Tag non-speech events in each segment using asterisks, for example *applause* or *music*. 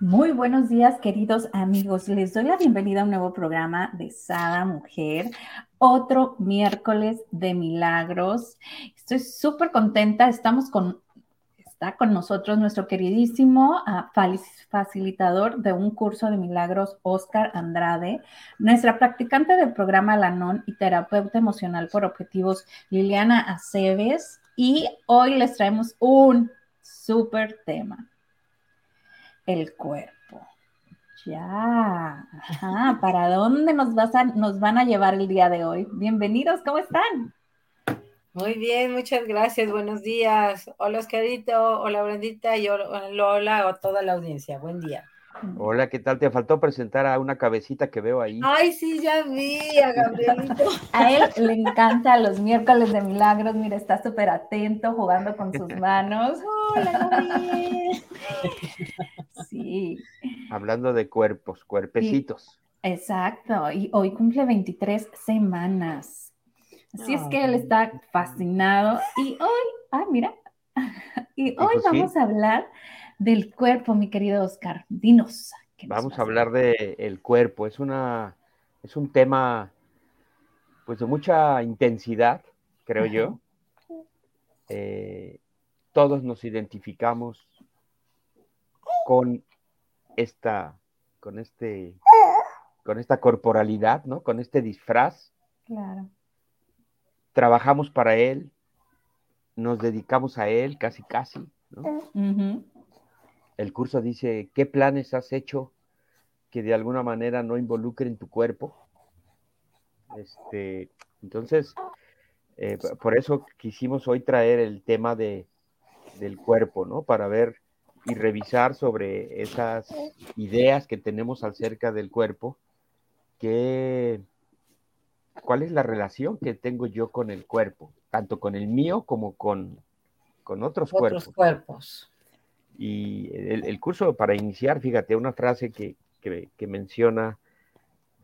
Muy buenos días, queridos amigos. Les doy la bienvenida a un nuevo programa de Sada Mujer, otro miércoles de milagros. Estoy súper contenta. Estamos con, está con nosotros nuestro queridísimo uh, facilitador de un curso de milagros, Oscar Andrade, nuestra practicante del programa Lanon y terapeuta emocional por objetivos, Liliana Aceves. Y hoy les traemos un súper tema. El cuerpo. Ya. Ajá. ¿Para dónde nos, vas a, nos van a llevar el día de hoy? Bienvenidos, ¿cómo están? Muy bien, muchas gracias. Buenos días. Hola, Oscarito. Hola, Brendita. Y hola, hola a toda la audiencia. Buen día. Hola, ¿qué tal? Te faltó presentar a una cabecita que veo ahí. Ay, sí, ya vi a Gabrielito. *laughs* A él le encanta los miércoles de milagros. Mira, está súper atento, jugando con sus *laughs* manos. Hola, Gabriel. Sí. Hablando de cuerpos, cuerpecitos. Exacto. Y hoy cumple 23 semanas. Así es que él está fascinado. Y hoy, ah, mira. *laughs* Y hoy vamos sí. a hablar del cuerpo, mi querido Oscar. Dinos. ¿qué nos Vamos a hablar de el cuerpo. Es una, es un tema, pues de mucha intensidad, creo Ajá. yo. Eh, todos nos identificamos con esta, con este, con esta corporalidad, ¿no? Con este disfraz. Claro. Trabajamos para él, nos dedicamos a él, casi, casi. ¿no? El curso dice, ¿qué planes has hecho que de alguna manera no involucren tu cuerpo? Este, entonces, eh, por eso quisimos hoy traer el tema de, del cuerpo, ¿no? Para ver y revisar sobre esas ideas que tenemos acerca del cuerpo, que, cuál es la relación que tengo yo con el cuerpo, tanto con el mío como con, con otros, Otros cuerpos. cuerpos. Y el, el curso para iniciar, fíjate, una frase que, que- que menciona,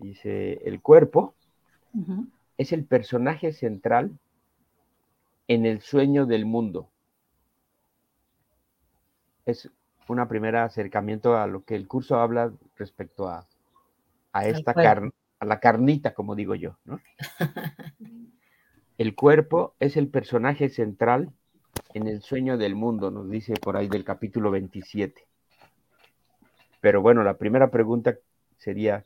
dice, el cuerpo es el personaje central en el sueño del mundo. Es un primer acercamiento a lo que el curso habla respecto a, a esta carne, a la carnita, como digo yo, ¿no? *laughs* El cuerpo es el personaje central en el sueño del mundo, nos dice por ahí del capítulo 27. Pero bueno, la primera pregunta sería,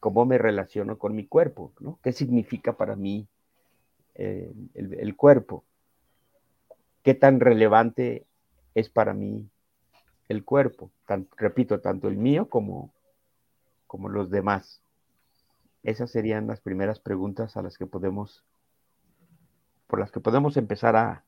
¿cómo me relaciono con mi cuerpo? ¿no? ¿Qué significa para mí eh, el, cuerpo? ¿Qué tan relevante es para mí el cuerpo? Tan- repito, tanto el mío como, como los demás. Esas serían las primeras preguntas a las que podemos, por las que podemos empezar a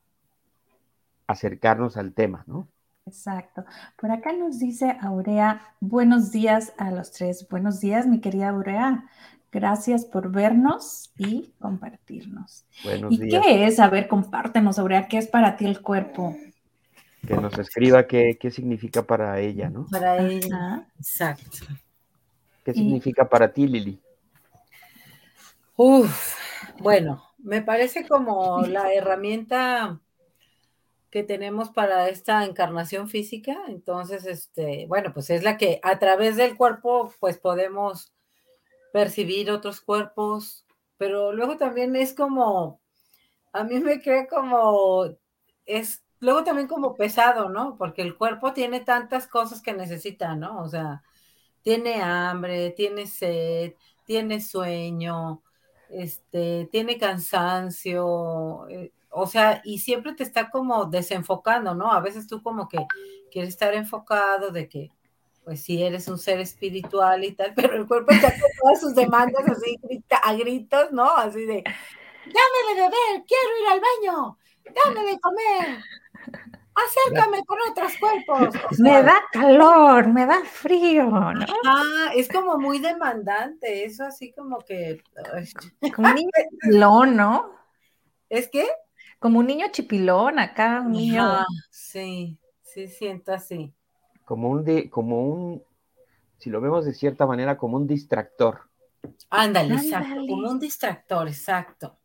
acercarnos al tema, ¿no? Exacto. Por acá nos dice Aurea, buenos días a los tres. Buenos días, mi querida Aurea. Gracias por vernos y compartirnos. Buenos ¿Y días. qué es? A ver, compártenos, Aurea, ¿qué es para ti el cuerpo? Que nos escriba qué, qué significa para ella, ¿no? Para ella. Exacto. ¿Qué Y- significa para ti, Lili? Uf, bueno, me parece como la *laughs* herramienta que tenemos para esta encarnación física. Entonces, este, bueno, pues es la que a través del cuerpo, pues podemos percibir otros cuerpos, pero luego también es como, a mí me cree como, es luego también como pesado, ¿no? Porque el cuerpo tiene tantas cosas que necesita, ¿no? O sea, tiene hambre, tiene sed, tiene sueño, este, tiene cansancio, eh, o sea, y siempre te está como desenfocando, ¿no? A veces tú como que quieres estar enfocado de que, pues sí, eres un ser espiritual y tal, *laughs* pero el cuerpo está con todas sus demandas así a gritos, ¿no? Así de, dame de beber, quiero ir al baño, dame de comer. acércame con otros cuerpos. me da calor, me da frío, ¿no? Ah, es como muy demandante, eso así como que. Como un *laughs* ¿no? ¿Es que? Como un niño chipilón acá, un niño. sí, sí, siento así. Como un, de, como un, si lo vemos de cierta manera, como un distractor. Ándale, exacto, como un distractor, exacto.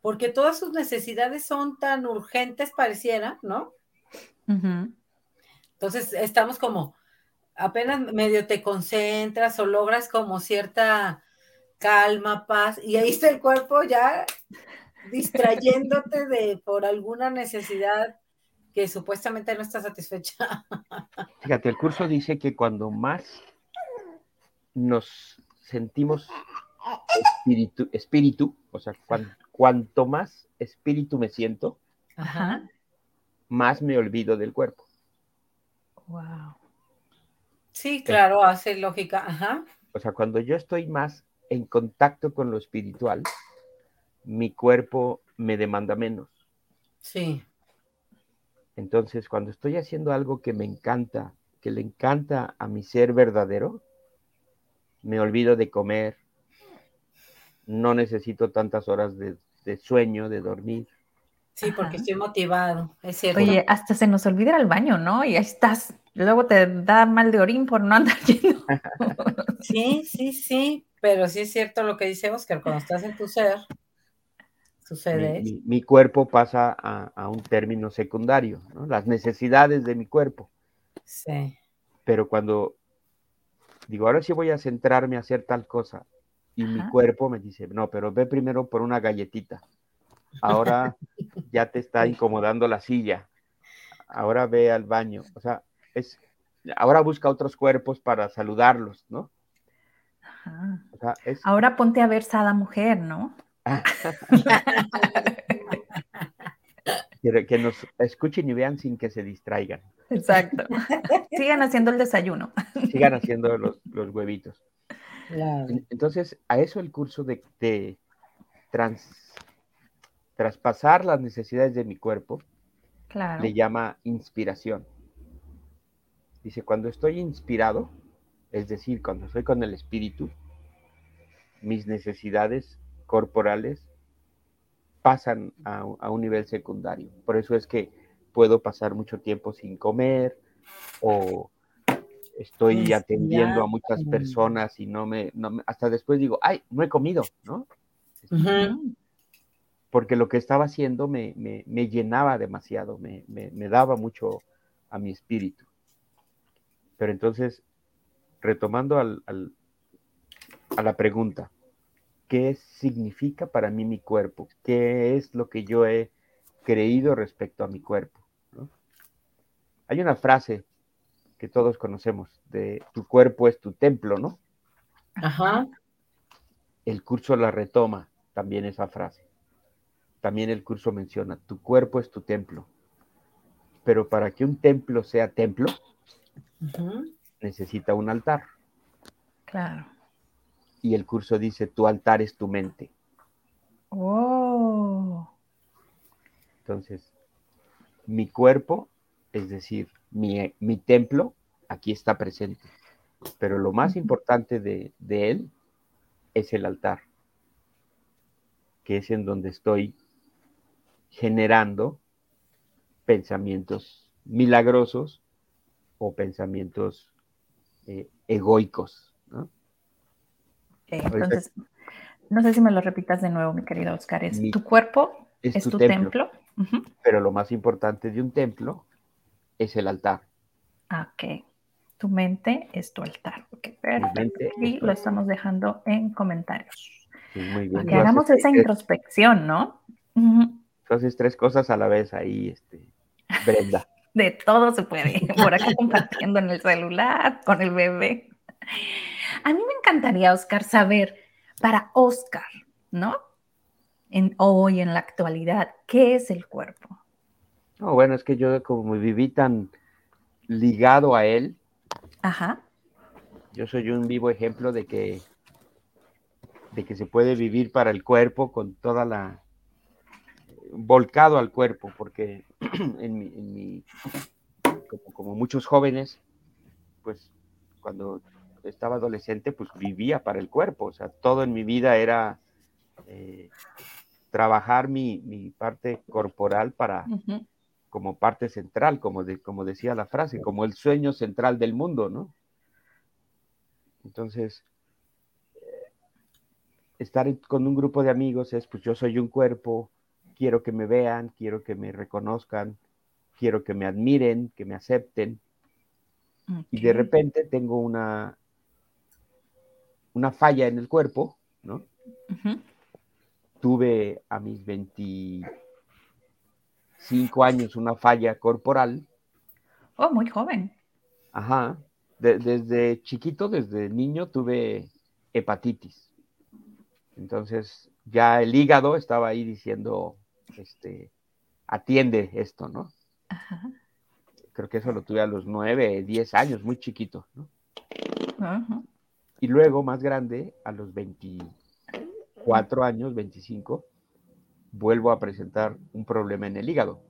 Porque todas sus necesidades son tan urgentes, pareciera, ¿no? Entonces estamos como, apenas medio te concentras o logras como cierta calma, paz, y ahí está el cuerpo ya distrayéndote de por alguna necesidad que supuestamente no está satisfecha. Fíjate, el curso dice que cuando más nos sentimos espíritu, espíritu o sea, cuanto más espíritu me siento, más me olvido del cuerpo. Wow. Sí, claro, hace lógica. Ajá. O sea, cuando yo estoy más en contacto con lo espiritual, mi cuerpo me demanda menos. Sí. Entonces, cuando estoy haciendo algo que me encanta, que le encanta a mi ser verdadero, me olvido de comer, no necesito tantas horas de, sueño, de dormir. Sí, porque estoy motivado, es cierto. Oye, hasta se nos olvida el baño, ¿no? Y ahí estás, luego te da mal de orín por no andar yendo. *laughs* sí, sí, sí, pero sí es cierto lo que dice Oscar, cuando estás en tu ser, sucede. Mi, cuerpo pasa a, un término secundario, ¿no? Las necesidades de mi cuerpo. Sí. Pero cuando digo, ahora sí voy a centrarme a hacer tal cosa, y mi cuerpo me dice, no, pero ve primero por una galletita. Ahora *laughs* ya te está incomodando la silla. Ahora ve al baño. O sea, es, ahora busca otros cuerpos para saludarlos, ¿no? Ahora ponte a ver Sada Mujer, ¿no? *laughs* que nos escuchen y vean sin que se distraigan. Exacto. Sigan haciendo el desayuno. Sigan haciendo los, los huevitos. Entonces, a eso el curso de, traspasar las necesidades de mi cuerpo le llama inspiración. Dice, cuando estoy inspirado, es decir, cuando estoy con el espíritu, mis necesidades corporales pasan a, un nivel secundario. Por eso es que puedo pasar mucho tiempo sin comer o estoy atendiendo a muchas personas y no me, hasta después digo, ay, no he comido, ¿no? Porque lo que estaba haciendo me, llenaba demasiado, me, daba mucho a mi espíritu. Pero entonces, retomando al, a la pregunta, ¿qué significa para mí mi cuerpo? ¿Qué es lo que yo he creído respecto a mi cuerpo? Hay una frase que todos conocemos, de tu cuerpo es tu templo, ¿no? Ajá. El curso la retoma también esa frase. También el curso menciona, tu cuerpo es tu templo. Pero para que un templo sea templo, necesita un altar. Claro. Y el curso dice, tu altar es tu mente. Oh. Entonces, mi cuerpo, es decir, mi, templo aquí está presente. Pero lo más importante de, él es el altar, que es en donde estoy generando pensamientos milagrosos o pensamientos eh, egoicos. Entonces, no sé si me lo repitas de nuevo, mi querido Oscar. Es tu cuerpo, es, tu, templo. Pero lo más importante de un templo es el altar. Ok. Tu mente es tu altar. Perfecto. Y lo estamos dejando en comentarios. muy bien. que hagamos esa introspección, ¿no? Entonces, tres cosas a la vez ahí, este, Brenda. *laughs* De todo se puede. Por acá compartiendo en el celular, con el bebé. A mí me encantaría, Oscar, saber para Oscar, ¿no? En, hoy, en la actualidad, ¿qué es el cuerpo? No, bueno, es que yo como viví tan ligado a él. Ajá. Yo soy un vivo ejemplo de que de que se puede vivir para el cuerpo con toda la volcado al cuerpo, porque *clears throat* en mi, como, muchos jóvenes, pues cuando estaba adolescente, pues vivía para el cuerpo, o sea, todo en mi vida era eh, trabajar mi, parte corporal para, como parte central, como, de, como decía la frase, como el sueño central del mundo, ¿no? Entonces, estar con un grupo de amigos es, pues yo soy un cuerpo, quiero que me vean, quiero que me reconozcan, quiero que me admiren, que me acepten. Y de repente tengo una, una falla en el cuerpo, ¿no? Tuve a mis 25 años una falla corporal. Oh, muy joven. Ajá. desde chiquito, desde niño, tuve hepatitis. Entonces, ya el hígado estaba ahí diciendo, este, atiende esto, ¿no? Creo que eso lo tuve a los nueve, diez años, muy chiquito, ¿no? Y luego, más grande, a los 24 años, 25, vuelvo a presentar un problema en el hígado.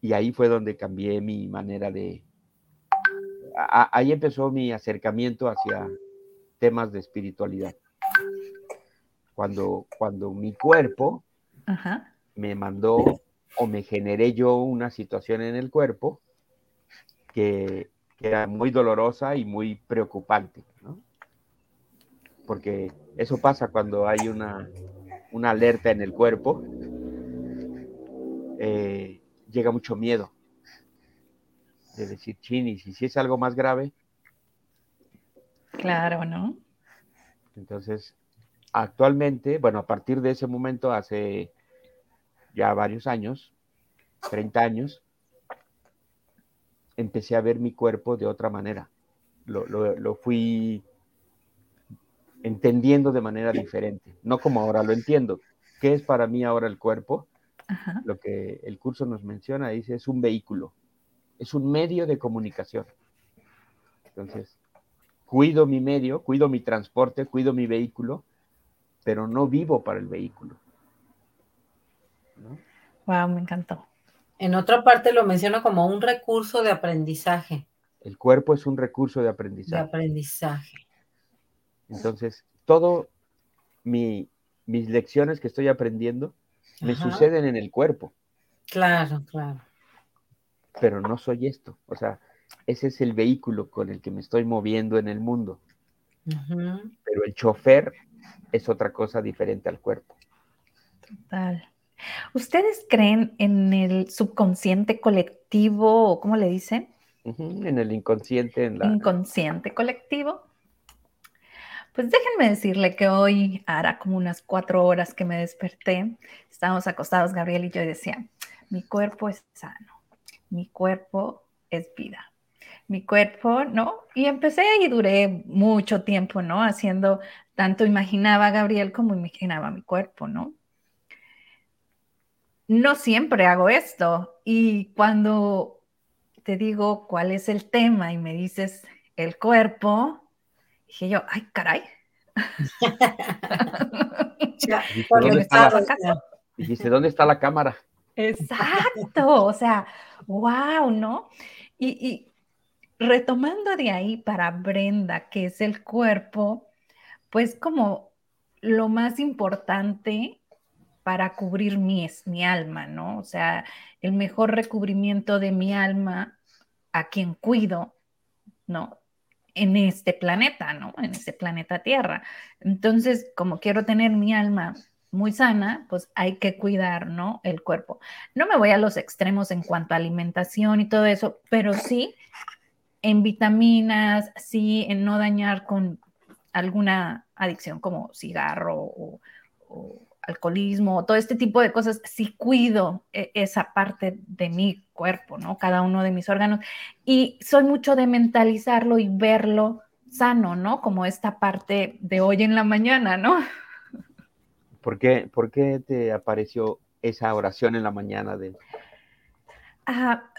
Y ahí fue donde cambié mi manera de... ahí empezó mi acercamiento hacia temas de espiritualidad. Cuando, cuando mi cuerpo me mandó o me generé yo una situación en el cuerpo que, era muy dolorosa y muy preocupante, Porque eso pasa cuando hay una, una alerta en el cuerpo, eh, llega mucho miedo de decir, chinis, y si es algo más grave, Claro, ¿no? Entonces, actualmente, bueno, a partir de ese momento, hace ya varios años, 30 años, empecé a ver mi cuerpo de otra manera. Lo, fui entendiendo de manera diferente, no como ahora lo entiendo. ¿Qué es para mí ahora el cuerpo? Lo que el curso nos menciona, dice, es un vehículo, es un medio de comunicación. Entonces, cuido mi medio, cuido mi transporte, cuido mi vehículo, pero no vivo para el vehículo. Wow, me encantó. En otra parte lo menciono como un recurso de aprendizaje. El cuerpo es un recurso de aprendizaje. De aprendizaje. Entonces, todo mis lecciones que estoy aprendiendo me suceden en el cuerpo. Claro, claro. Pero no soy esto. O sea, ese es el vehículo con el que me estoy moviendo en el mundo. Pero el chofer es otra cosa diferente al cuerpo. Total. ¿Ustedes creen en el subconsciente colectivo o cómo le dicen? En el inconsciente. En la... Inconsciente colectivo. Pues déjenme decirle que hoy hará como unas cuatro horas que me desperté. Estábamos acostados, Gabriel y yo, y decía, mi cuerpo es sano, mi cuerpo es vida mi cuerpo, ¿no? Y empecé y duré mucho tiempo, ¿no? Haciendo, tanto imaginaba a Gabriel como imaginaba mi cuerpo, ¿no? No siempre hago esto. Y cuando te digo cuál es el tema y me dices el cuerpo, dije yo, ay, caray. *laughs* *laughs* ¿Dónde está la, dijiste, ¿dónde está la cámara? Exacto, o sea, wow, ¿no? y, retomando de ahí para Brenda, que es el cuerpo, pues como lo más importante para cubrir mi, mi alma, ¿no? O sea, el mejor recubrimiento de mi alma a quien cuido, ¿no? En este planeta, ¿no? En este planeta Tierra. Entonces, como quiero tener mi alma muy sana, pues hay que cuidar, ¿no? El cuerpo. No me voy a los extremos en cuanto a alimentación y todo eso, pero sí en vitaminas, sí, en no dañar con alguna adicción como cigarro o, alcoholismo, todo este tipo de cosas, sí cuido e, esa parte de mi cuerpo, ¿no? Cada uno de mis órganos. Y soy mucho de mentalizarlo y verlo sano, ¿no? Como esta parte de hoy en la mañana, ¿no? ¿Por qué, por qué te apareció esa oración en la mañana de... Ah,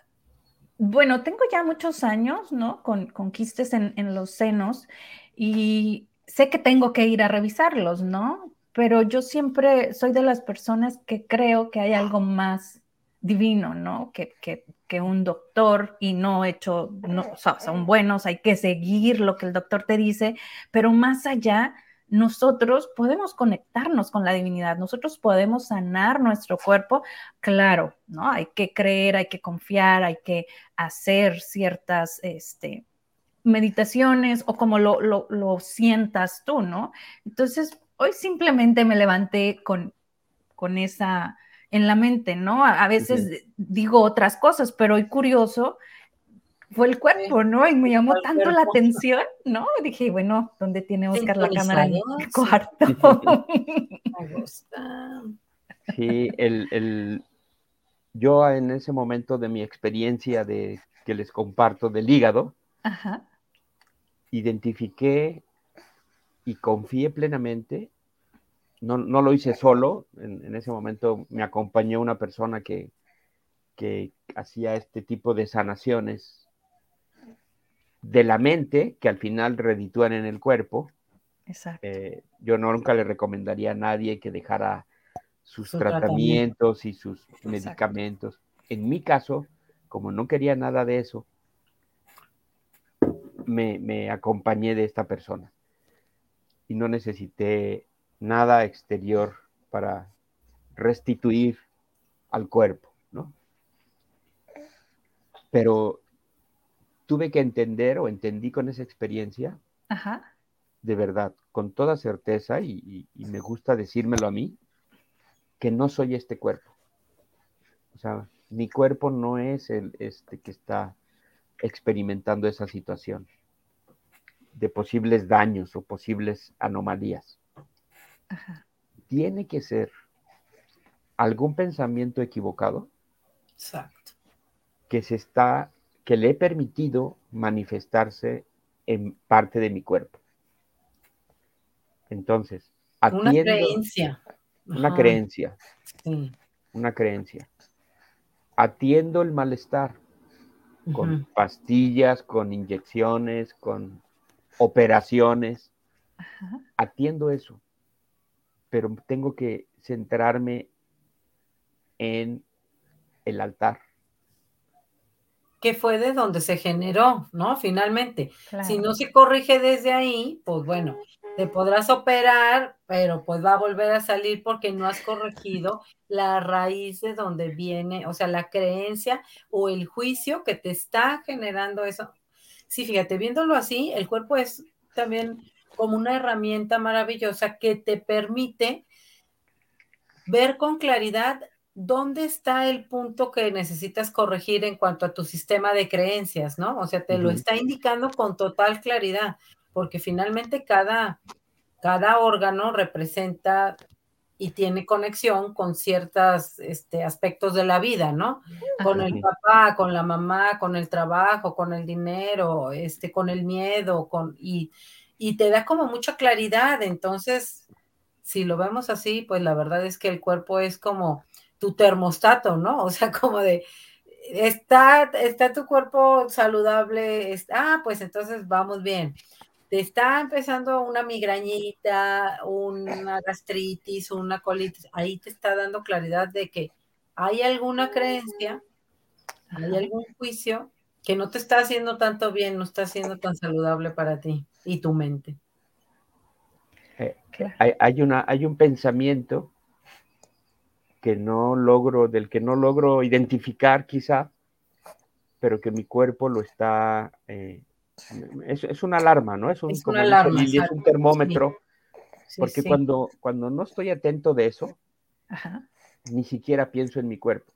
bueno, tengo ya muchos años, ¿no? Con, con quistes en, los senos y sé que tengo que ir a revisarlos, ¿no? Pero yo siempre soy de las personas que creo que hay algo más divino, ¿no? Que, que, que un doctor y no hecho, no, son buenos, hay que seguir lo que el doctor te dice, pero más allá, nosotros podemos conectarnos con la divinidad, nosotros podemos sanar nuestro cuerpo, claro, ¿no? Hay que creer, hay que confiar, hay que hacer ciertas, este, meditaciones o como lo, lo, lo sientas tú, ¿no? Entonces, hoy simplemente me levanté con, con esa en la mente, ¿no? A, veces digo otras cosas, pero hoy curioso fue el cuerpo, ¿no? Y me llamó tanto la atención, ¿no? Dije, bueno, ¿dónde tiene Oscar la cámara en el cuarto? *laughs* Me gusta. Sí, el, el, yo en ese momento de mi experiencia de que les comparto del hígado, identifiqué y confié plenamente no, no lo hice solo, en, ese momento me acompañó una persona que, que hacía este tipo de sanaciones de la mente que al final reditúan en el cuerpo. Exacto. Eh, yo nunca le recomendaría a nadie que dejara sus tratamientos y sus medicamentos. En mi caso, como no quería nada de eso, me, me acompañé de esta persona y no necesité nada exterior para restituir al cuerpo, ¿no? Pero tuve que entender o entendí con esa experiencia, de verdad, con toda certeza, y, me gusta decírmelo a mí, que no soy este cuerpo. O sea, mi cuerpo no es el este que está experimentando esa situación de posibles daños o posibles anomalías tiene que ser algún pensamiento equivocado Exacto. que se está, que le he permitido manifestarse en parte de mi cuerpo. Entonces, una creencia. Una creencia. Una creencia. Atiendo el malestar con pastillas, con inyecciones, con operaciones. Atiendo eso pero tengo que centrarme en el altar. Que fue de donde se generó, ¿no? Finalmente. Si no se corrige desde ahí, pues bueno, te podrás operar, pero pues va a volver a salir porque no has corregido la raíz de donde viene, o sea, la creencia o el juicio que te está generando eso. Sí, fíjate, viéndolo así, el cuerpo es también como una herramienta maravillosa que te permite ver con claridad dónde está el punto que necesitas corregir en cuanto a tu sistema de creencias, ¿no? O sea, te lo está indicando con total claridad, porque finalmente cada, cada órgano representa y tiene conexión con ciertos este, aspectos de la vida, ¿no? Con el papá, con la mamá, con el trabajo, con el dinero, este, con el miedo, con, y, y te da como mucha claridad. Entonces, si lo vemos así, pues la verdad es que el cuerpo es como tu termostato, ¿no? *laughs* O sea, como de, está, está tu cuerpo saludable, ah, pues entonces vamos bien. Te está empezando una migrañita, una gastritis, una colitis, ahí te está dando claridad de que hay alguna creencia, hay algún juicio que no te está haciendo tanto bien, no está siendo tan saludable para ti y tu mente. Eh, hay, una, hay un pensamiento que no logro, del que no logro identificar quizá, pero que mi cuerpo lo está, eh, es, una alarma, ¿no? Es un, es es un termómetro, porque Cuando, cuando no estoy atento de eso, ni siquiera pienso en mi cuerpo.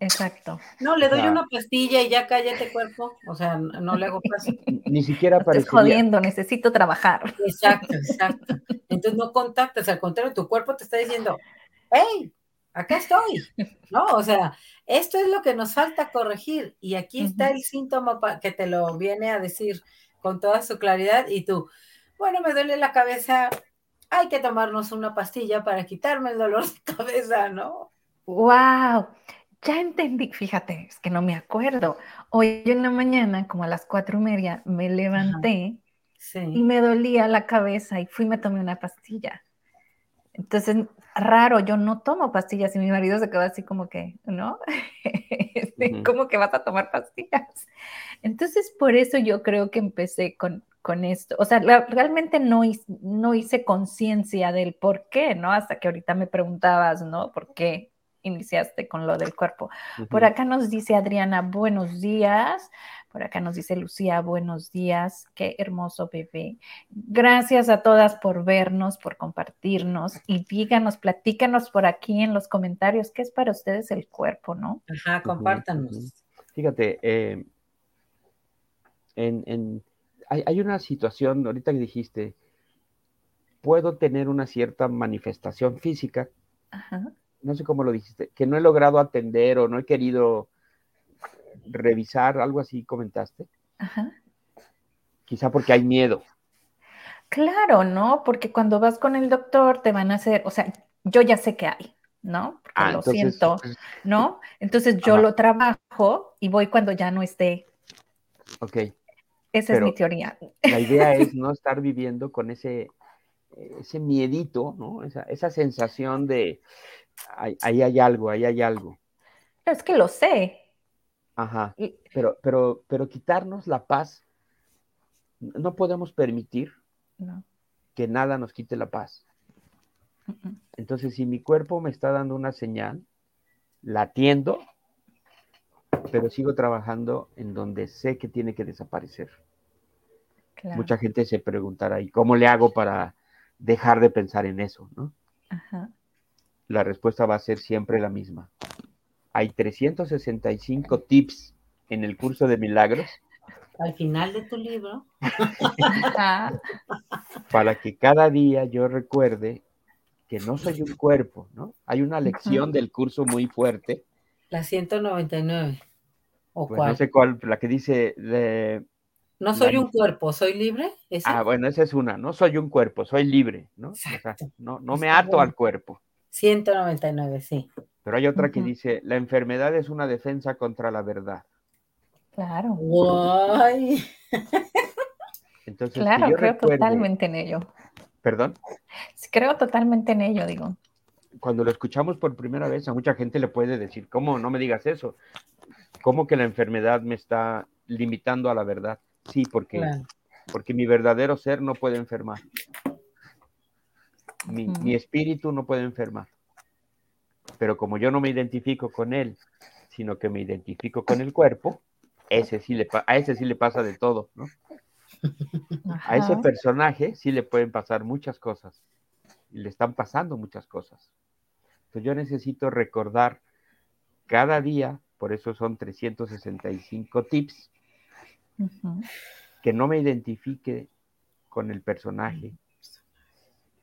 Exacto. No, le doy una pastilla y ya cállate cuerpo. O sea, no le hago caso. *laughs* Ni siquiera para. Estás jodiendo, necesito trabajar. Exacto, exacto. Entonces no contactas, al contrario, tu cuerpo te está diciendo, hey, acá estoy. ¿No? O sea, esto es lo que nos falta corregir. Y aquí está el síntoma que te lo viene a decir con toda su claridad. Y tú, bueno, me duele la cabeza, hay que tomarnos una pastilla para quitarme el dolor de cabeza, ¿no? ¡Wow! Ya entendí, fíjate, es que no me acuerdo. Hoy en la mañana, como a las cuatro y media, me levanté y me dolía la cabeza y fui y me tomé una pastilla. Entonces, raro, yo no tomo pastillas y mi marido se quedó así como que, ¿no? *laughs* Este, ¿Cómo que vas a tomar pastillas? Entonces, por eso yo creo que empecé con, con esto. O sea, realmente no no hice conciencia del por qué, ¿no? Hasta que ahorita me preguntabas, ¿no? ¿Por qué iniciaste con lo del cuerpo? Por acá nos dice Adriana, buenos días. Por acá nos dice Lucía, buenos días, qué hermoso bebé. Gracias a todas por vernos, por compartirnos y díganos, platícanos por aquí en los comentarios qué es para ustedes el cuerpo, ¿no? Ajá, compártanos. Fíjate, eh, en, hay, una situación, ahorita que dijiste, puedo tener una cierta manifestación física, no sé cómo lo dijiste, que no he logrado atender o no he querido revisar, algo así comentaste. Ajá. Quizá porque hay miedo. Claro, ¿no? Porque cuando vas con el doctor te van a hacer, o sea, yo ya sé que hay, ¿no? Porque ah, lo siento, ¿no? Entonces yo lo trabajo y voy cuando ya no esté. Ok. Esa es mi teoría. La idea es *laughs* no estar viviendo con ese, ese miedito, ¿no? Esa, esa sensación de ahí hay algo, ahí hay algo. Es que lo sé, Ajá. Pero, pero, pero quitarnos la paz, no podemos permitir que nada nos quite la paz. Entonces, si mi cuerpo me está dando una señal, la atiendo, pero sigo trabajando en donde sé que tiene que desaparecer. Mucha gente se preguntará, ¿y cómo le hago para dejar de pensar en eso? ¿no? La respuesta va a ser siempre la misma hay 365 tips en el curso de milagros. Al final de tu libro. *laughs* para que cada día yo recuerde que no soy un cuerpo, ¿no? Hay una lección del curso muy fuerte. La 199. ¿O pues No sé cuál, la que dice... no soy un cuerpo, soy libre. Ah, bueno, esa es una. No soy un cuerpo, soy libre, ¿no? O sea, no, no me ato al cuerpo. 199, sí. Pero hay otra que dice, la enfermedad es una defensa contra la verdad. Claro. Guay. Entonces, claro, creo totalmente en ello. ¿Perdón? Creo totalmente en ello, digo. Cuando lo escuchamos por primera vez, a mucha gente le puede decir, ¿cómo? No me digas eso. ¿Cómo que la enfermedad me está limitando a la verdad? Sí, porque, porque mi verdadero ser no puede enfermar. mi espíritu no puede enfermar pero como yo no me identifico con él, sino que me identifico con el cuerpo, ese sí le, a ese sí le pasa de todo, ¿no? A ese personaje sí le pueden pasar muchas cosas, y le están pasando muchas cosas. Entonces yo necesito recordar cada día, por eso son 365 tips, que no me identifique con el personaje,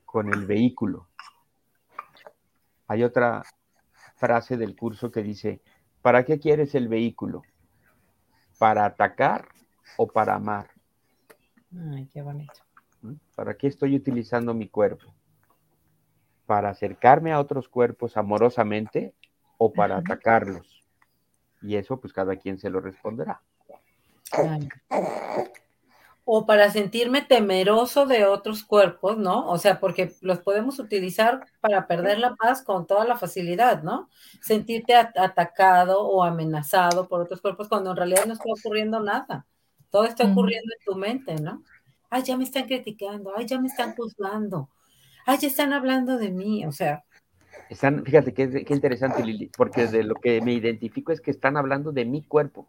con el vehículo. Hay otra frase del curso que dice, ¿para qué quieres el vehículo? ¿Para atacar o para amar? Ay, qué bonito. ¿Mm? ¿Para qué estoy utilizando mi cuerpo? ¿Para acercarme a otros cuerpos amorosamente o para atacarlos? Y eso pues cada quien se lo responderá o para sentirme temeroso de otros cuerpos, ¿no? O sea, porque los podemos utilizar para perder la paz con toda la facilidad, ¿no? Sentirte atacado o amenazado por otros cuerpos cuando en realidad no está ocurriendo nada. Todo está ocurriendo en tu mente, ¿no? Ay, ya me están criticando, ay, ya me están juzgando, ay, ya están hablando de mí, o sea. Están, fíjate qué, qué interesante, Lili, porque de lo que me identifico es que están hablando de mi cuerpo.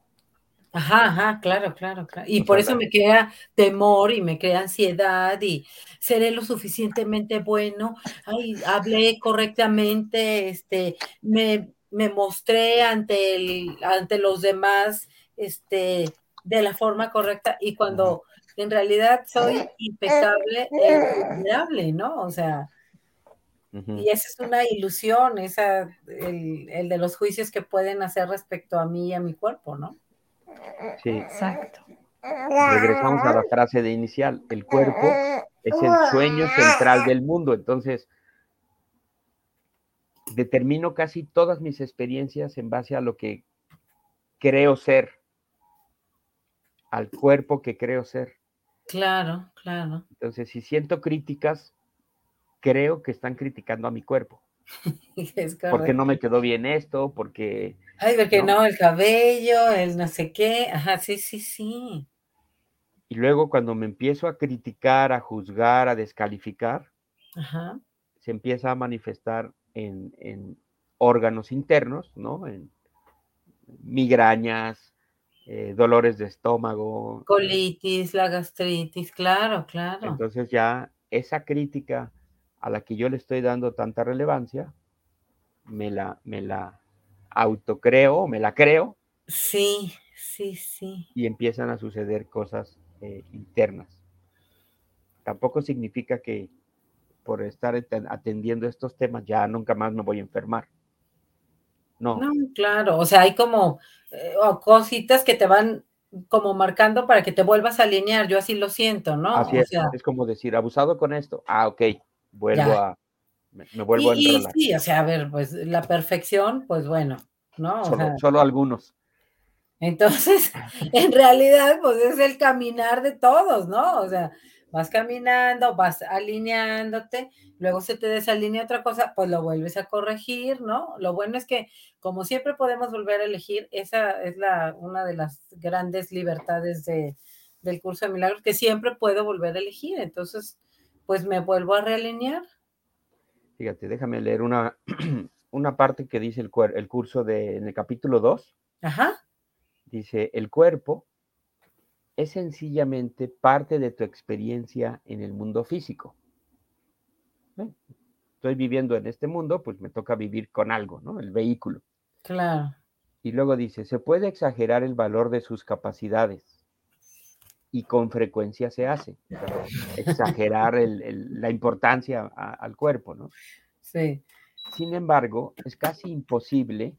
Ajá, ajá, claro, claro, claro. Y por eso me crea temor y me crea ansiedad y seré lo suficientemente bueno, ay, hablé correctamente, este, me, me mostré ante, el, ante los demás, este, de la forma correcta y cuando en realidad soy impecable e vulnerable, ¿no? O sea, y esa es una ilusión, esa, el, el de los juicios que pueden hacer respecto a mí y a mi cuerpo, ¿no? Sí. Exacto. Regresamos a la frase de inicial. El cuerpo es el sueño central del mundo. Entonces, determino casi todas mis experiencias en base a lo que creo ser, al cuerpo que creo ser. Claro, claro. Entonces, si siento críticas, creo que están criticando a mi cuerpo. *laughs* Es porque no me quedó bien esto, porque... Ay, porque ¿no? el cabello, el no sé qué. Ajá, sí, sí, sí. Y luego cuando me empiezo a criticar, a juzgar, a descalificar, se empieza a manifestar en, órganos internos, ¿no? En migrañas, eh, dolores de estómago. Colitis, la gastritis, claro, claro. Entonces ya esa crítica a la que yo le estoy dando tanta relevancia, me la, me la autocreo, me la creo. Sí, sí, sí. Y empiezan a suceder cosas eh, internas. Tampoco significa que por estar atendiendo estos temas ya nunca más me voy a enfermar. No. No, claro, o sea, hay como eh, cositas que te van como marcando para que te vuelvas a alinear, yo así lo siento, ¿no? Así es, es como decir, abusado con esto, ah, ok, vuelvo a, me, vuelvo a enrolar. sí, o sea, a ver, pues la perfección, pues bueno, ¿no? solo, algunos. Entonces, *laughs* en realidad, pues es el caminar de todos, ¿no? O sea, vas caminando, vas alineándote, luego se te desalinea otra cosa, pues lo vuelves a corregir, ¿no? Lo bueno es que, como siempre podemos volver a elegir, esa es la, una de las grandes libertades de, del curso de milagros, que siempre puedo volver a elegir. Entonces, pues me vuelvo a realinear. Fíjate, déjame leer una, *clears throat* una parte que dice el, el curso de, en el capítulo 2. Ajá. Dice, el cuerpo es sencillamente parte de tu experiencia en el mundo físico. Estoy viviendo en este mundo, pues me toca vivir con algo, ¿no? El vehículo. Claro. Y luego dice, se puede exagerar el valor de sus capacidades y con frecuencia se hace. *laughs* exagerar la importancia al cuerpo, ¿no? Sí. Sin embargo, es casi imposible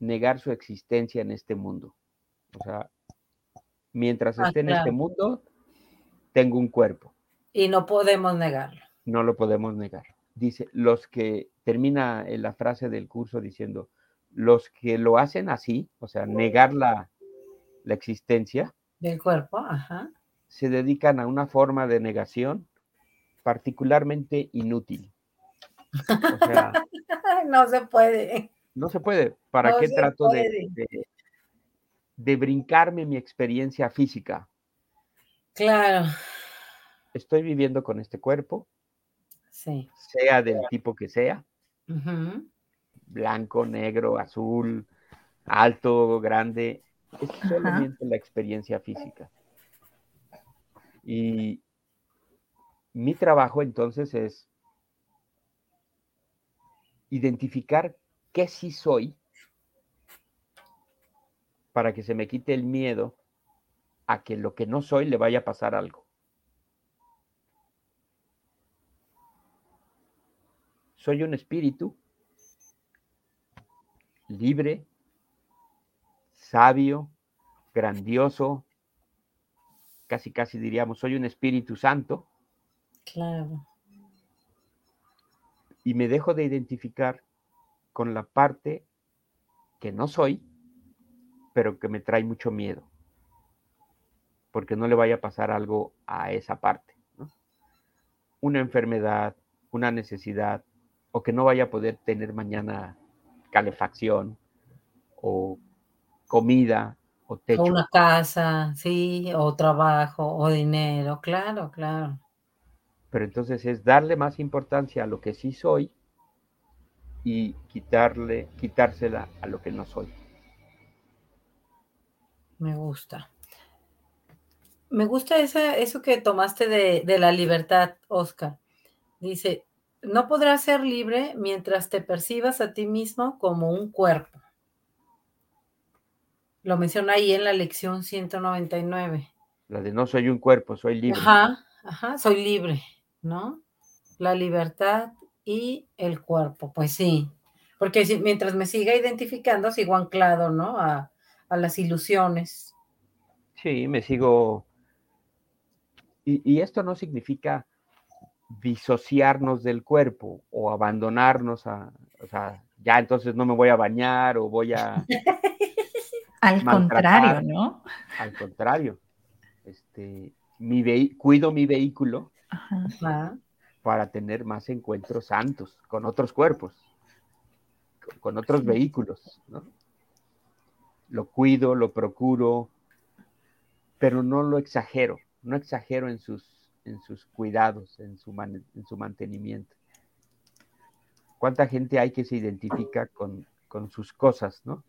negar su existencia en este mundo. O sea, mientras ah, esté en este mundo, tengo un cuerpo. Y no podemos negarlo. No lo podemos negar. Dice, los que termina la frase del curso diciendo, los que lo hacen así, o sea, negar la, la existencia, del cuerpo, ajá. Se dedican a una forma de negación particularmente inútil. O sea, *laughs* no se puede. No se puede. ¿Para qué trato de, de, brincarme mi experiencia física? Claro. Estoy viviendo con este cuerpo. Sí. Sea del tipo que sea. Blanco, negro, azul, alto, grande es solamente la experiencia física. Y mi trabajo entonces es identificar qué sí soy para que se me quite el miedo a que lo que no soy le vaya a pasar algo. Soy un espíritu libre, sabio, grandioso, casi casi diríamos, soy un Espíritu Santo. Claro. Y me dejo de identificar con la parte que no soy, pero que me trae mucho miedo, porque no le vaya a pasar algo a esa parte. Una enfermedad, una necesidad, o que no vaya a poder tener mañana calefacción, o comida o techo. O una casa, sí, o trabajo, o dinero, claro, claro. Pero entonces es darle más importancia a lo que sí soy y quitarle, quitársela a lo que no soy. Me gusta. Me gusta esa, eso que tomaste de, de la libertad, Oscar. Dice, no podrás ser libre mientras te percibas a ti mismo como un cuerpo. Lo menciona ahí en la lección 199. La de no soy un cuerpo, soy libre. Ajá, ajá, soy libre, ¿no? La libertad y el cuerpo, pues sí. Porque mientras me siga identificando, sigo anclado, ¿no? A, a las ilusiones. Sí, me sigo. Y, y, esto no significa disociarnos del cuerpo o abandonarnos a, o sea, ya entonces no me voy a bañar o voy a *laughs* Al contrario, ¿no? Al contrario. Este, mi cuido mi vehículo para tener más encuentros santos con otros cuerpos, con, otros vehículos, ¿no? Lo cuido, lo procuro, pero no lo exagero, no exagero en sus, en sus cuidados, en su, en su mantenimiento. ¿Cuánta gente hay que se identifica con, con sus cosas, ¿no?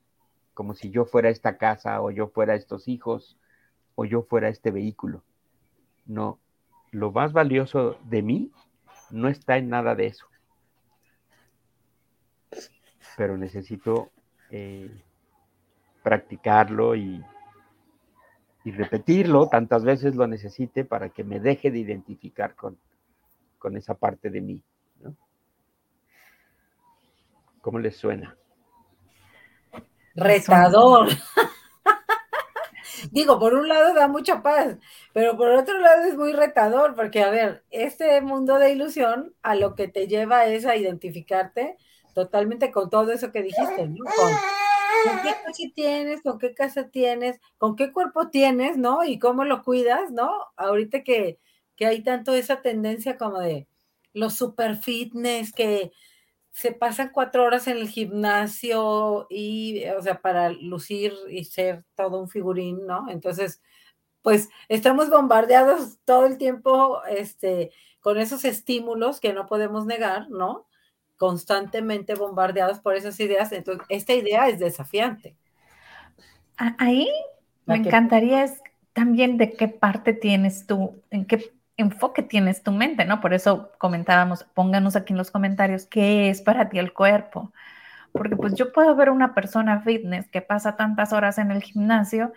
Como si yo fuera esta casa o yo fuera estos hijos o yo fuera este vehículo. No, lo más valioso de mí no está en nada de eso. Pero necesito eh, practicarlo y, repetirlo tantas veces lo necesite para que me deje de identificar con, con esa parte de mí. ¿Cómo les suena? Retador. *laughs* Digo, por un lado da mucha paz, pero por otro lado es muy retador, porque a ver, este mundo de ilusión a lo que te lleva es a identificarte totalmente con todo eso que dijiste, ¿no? Con, qué coche tienes, con qué casa tienes, con qué cuerpo tienes, ¿no? Y cómo lo cuidas, ¿no? Ahorita que, que hay tanto esa tendencia como de los super fitness que se pasan cuatro horas en el gimnasio y, o sea, para lucir y ser todo un figurín, ¿no? Entonces, pues estamos bombardeados todo el tiempo, este, con esos estímulos que no podemos negar, ¿no? Constantemente bombardeados por esas ideas. Entonces, esta idea es desafiante. Ahí me encantaría es también de qué parte tienes tú, en qué enfoque tienes tu mente, ¿no? Por eso comentábamos, pónganos aquí en los comentarios qué es para ti el cuerpo. Porque pues yo puedo ver una persona fitness que pasa tantas horas en el gimnasio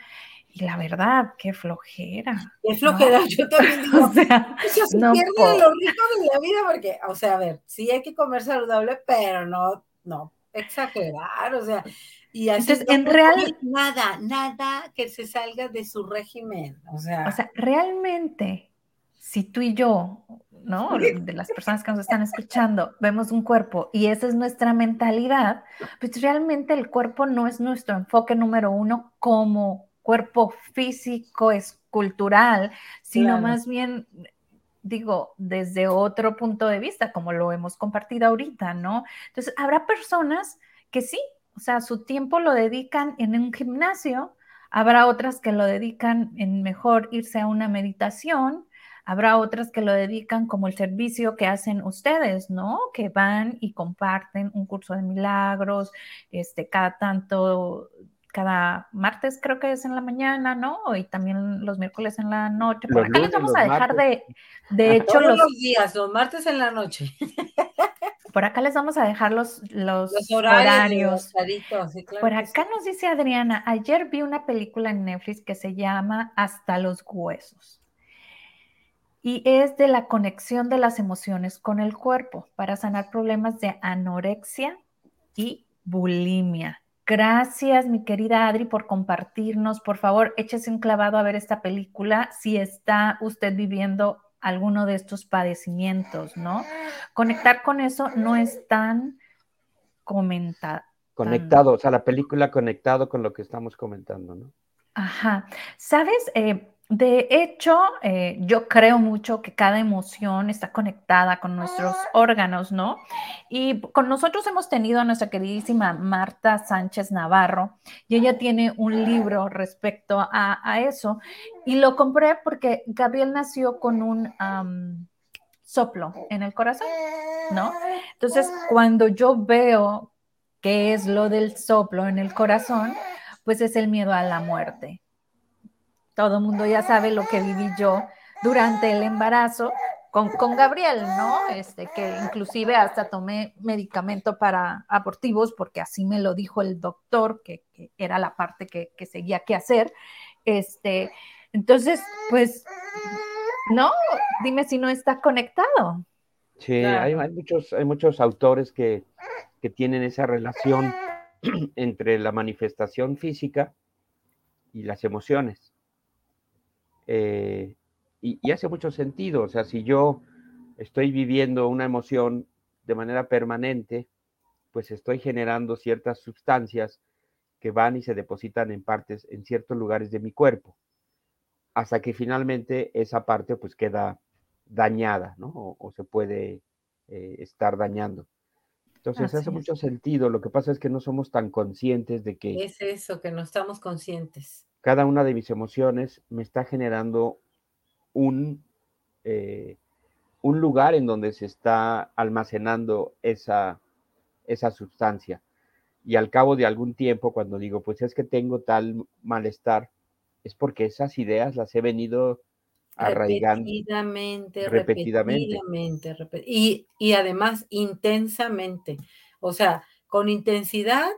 y la verdad, qué flojera. Qué flojera, *laughs* yo también *laughs* digo, o sea, eso se no pierde lo rico de la vida porque, o sea, a ver, sí hay que comer saludable, pero no, no exagerar, o sea, y así Entonces, en real nada, nada que se salga de su régimen, o sea, o sea, realmente si tú y yo, ¿no? De las personas que nos están escuchando, vemos un cuerpo y esa es nuestra mentalidad, pues realmente el cuerpo no es nuestro enfoque número uno como cuerpo físico, escultural, sino más bien, digo, desde otro punto de vista, como lo hemos compartido ahorita, ¿no? Entonces, habrá personas que sí, o sea, su tiempo lo dedican en un gimnasio, habrá otras que lo dedican en mejor irse a una meditación, Habrá otras que lo dedican como el servicio que hacen ustedes, ¿no? Que van y comparten un curso de milagros, este, cada tanto, cada martes creo que es en la mañana, ¿no? Y también los miércoles en la noche. Por acá les vamos a dejar de, de *laughs* hecho, Todos los, días, los martes en la noche. *laughs* Por acá les vamos a dejar los, los, horarios. Por acá nos dice Adriana, ayer vi una película en Netflix que se llama Hasta los Huesos y es de la conexión de las emociones con el cuerpo para sanar problemas de anorexia y bulimia. Gracias, mi querida Adri, por compartirnos. Por favor, échese un clavado a ver esta película si está usted viviendo alguno de estos padecimientos, ¿no? Conectar con eso no es tan comentado. Conectado, o sea, la película conectado con lo que estamos comentando, ¿no? Ajá. ¿Sabes? Eh, de hecho, eh, yo creo mucho que cada emoción está conectada con nuestros órganos, ¿no? Y con nosotros hemos tenido a nuestra queridísima Marta Sánchez Navarro y ella tiene un libro respecto a, eso. Y lo compré porque Gabriel nació con un soplo en el corazón, ¿no? Entonces, cuando yo veo qué es lo del soplo en el corazón, pues es el miedo a la muerte todo el mundo ya sabe lo que viví yo durante el embarazo con, con, Gabriel, ¿no? Este, que inclusive hasta tomé medicamento para abortivos porque así me lo dijo el doctor, que, era la parte que, que, seguía que hacer. Este, entonces, pues, no, dime si no está conectado. Sí, hay, hay, muchos, hay muchos autores que, que tienen esa relación *clears throat* entre la manifestación física y las emociones. Eh, y, hace mucho sentido, o sea, si yo estoy viviendo una emoción de manera permanente, pues estoy generando ciertas sustancias que van y se depositan en partes, en ciertos lugares de mi cuerpo. hasta que finalmente esa parte pues queda dañada, ¿no? O, se puede eh, estar dañando. Entonces hace mucho sentido. Lo que pasa es que no somos tan conscientes de que... Es eso, que no estamos conscientes. Cada una de mis emociones me está generando un, eh, un lugar en donde se está almacenando esa, esa sustancia. Y al cabo de algún tiempo, cuando digo, pues es que tengo tal malestar, es porque esas ideas las he venido arraigando. Repetidamente, repetidamente. y, y además intensamente. O sea, con intensidad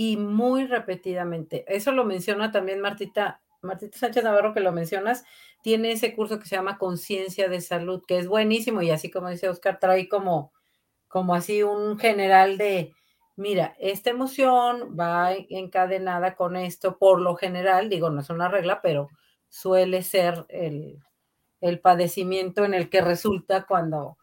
y muy repetidamente. Eso lo menciona también Martita, Martita Sánchez Navarro, que lo mencionas, tiene ese curso que se llama Conciencia de Salud, que es buenísimo y así como dice Oscar, trae como, como así un general de, mira, esta emoción va encadenada con esto, por lo general, digo, no es una regla, pero suele ser el, padecimiento en el que resulta cuando...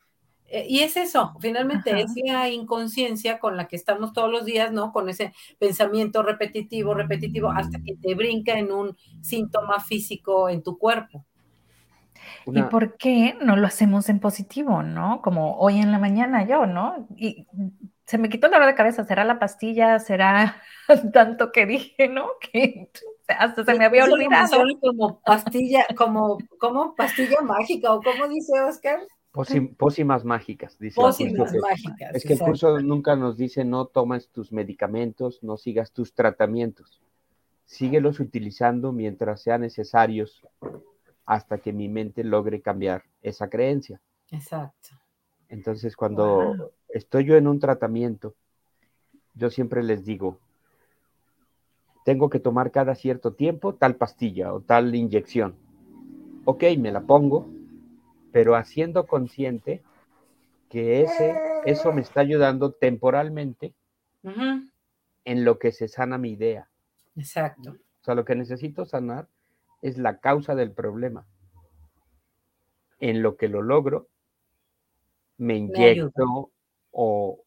Eh, y es eso, finalmente es la inconsciencia con la que estamos todos los días, ¿no? Con ese pensamiento repetitivo, repetitivo, hasta que te brinca en un síntoma físico en tu cuerpo. ¿Y por qué no lo hacemos en positivo, no? Como hoy en la mañana yo, ¿no? Y se me quitó la hora de cabeza, ¿será la pastilla? ¿Será *laughs* tanto que dije, no? Que hasta se me había olvidado. Como pastilla, como, como pastilla mágica, o como dice Oscar. Pócimas mágicas, dice. Pócimas mágicas. Es que el curso nunca nos dice no tomes tus medicamentos, no sigas tus tratamientos. Síguelos utilizando mientras sean necesarios hasta que mi mente logre cambiar esa creencia. Exacto. Entonces, cuando estoy yo en un tratamiento, yo siempre les digo, tengo que tomar cada cierto tiempo tal pastilla o tal inyección. Ok, me la pongo, pero haciendo consciente que ese, eso me está ayudando temporalmente en lo que se sana mi idea. Exacto. O sea, lo que necesito sanar es la causa del problema. En lo que lo logro, me inyecto o,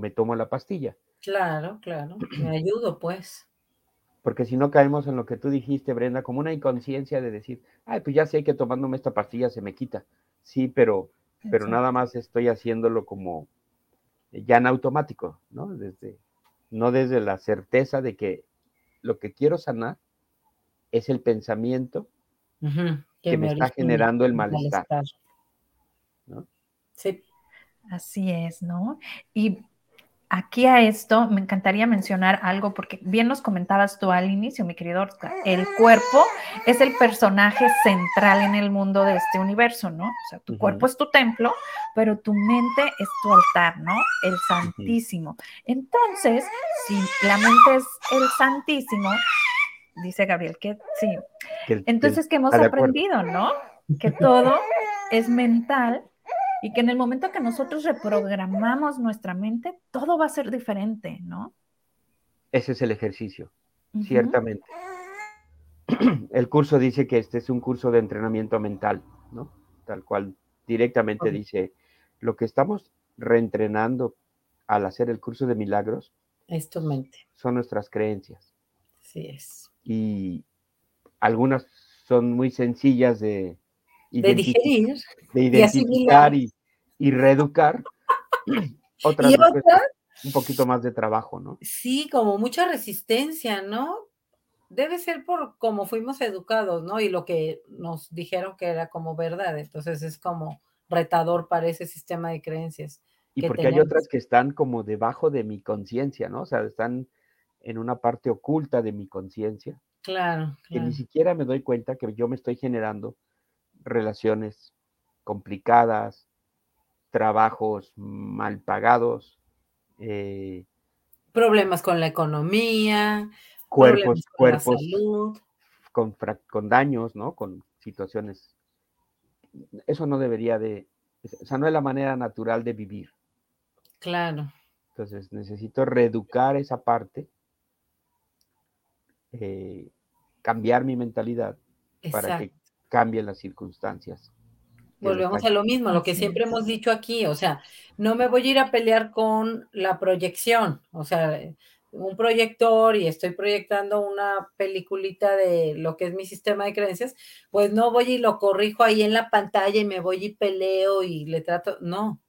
me tomo la pastilla. Claro, claro, me ayudo pues. Porque si no caemos en lo que tú dijiste, Brenda, como una inconsciencia de decir, ay, pues ya sé que tomándome esta pastilla se me quita. Sí, pero, pero nada más estoy haciéndolo como ya en automático, ¿no? Desde, no desde la certeza de que lo que quiero sanar es el pensamiento que, me, está generando el malestar. ¿no? Sí. Así es, ¿no? Y aquí a esto me encantaría mencionar algo, porque bien nos comentabas tú al inicio, mi querido el cuerpo es el personaje central en el mundo de este universo, ¿no? O sea, tu cuerpo es tu templo, pero tu mente es tu altar, ¿no? El Santísimo. Entonces, si la mente es el Santísimo, dice Gabriel, que sí. Entonces, que hemos aprendido, ¿no? Que todo es mental y que en el momento que nosotros reprogramamos nuestra mente, todo va a ser diferente, ¿no? Ese es el ejercicio, ciertamente. *clears throat* El curso dice que este es un curso de entrenamiento mental, ¿no? Tal cual directamente dice, lo que estamos reentrenando al hacer el curso de milagros es tu mente. Son nuestras creencias. Sí es. Y algunas son muy sencillas de, de digerir, de identificar y, y, reeducar. *clears throat* Otras, ¿Y un poquito más de trabajo, ¿no? Sí, como mucha resistencia, ¿no? Debe ser por cómo fuimos educados, ¿no? Y lo que nos dijeron que era como verdad. Entonces es como retador para ese sistema de creencias. Y porque hay otras que están como debajo de mi conciencia, ¿no? O sea, están en una parte oculta de mi conciencia. Claro, Que ni siquiera me doy cuenta que yo me estoy generando relaciones complicadas, trabajos mal pagados, eh, problemas con la economía, cuerpos, cuerpos con, con, daños, ¿no? Con situaciones. Eso no debería de, o sea, no es la manera natural de vivir. Claro. Entonces necesito reeducar esa parte, eh, cambiar mi mentalidad para que cambien las circunstancias. Volvemos a lo mismo, lo que siempre hemos dicho aquí, o sea, no me voy a ir a pelear con la proyección, o sea, un proyector y estoy proyectando una peliculita de lo que es mi sistema de creencias, pues no voy y lo corrijo ahí en la pantalla y me voy y peleo y le trato, no.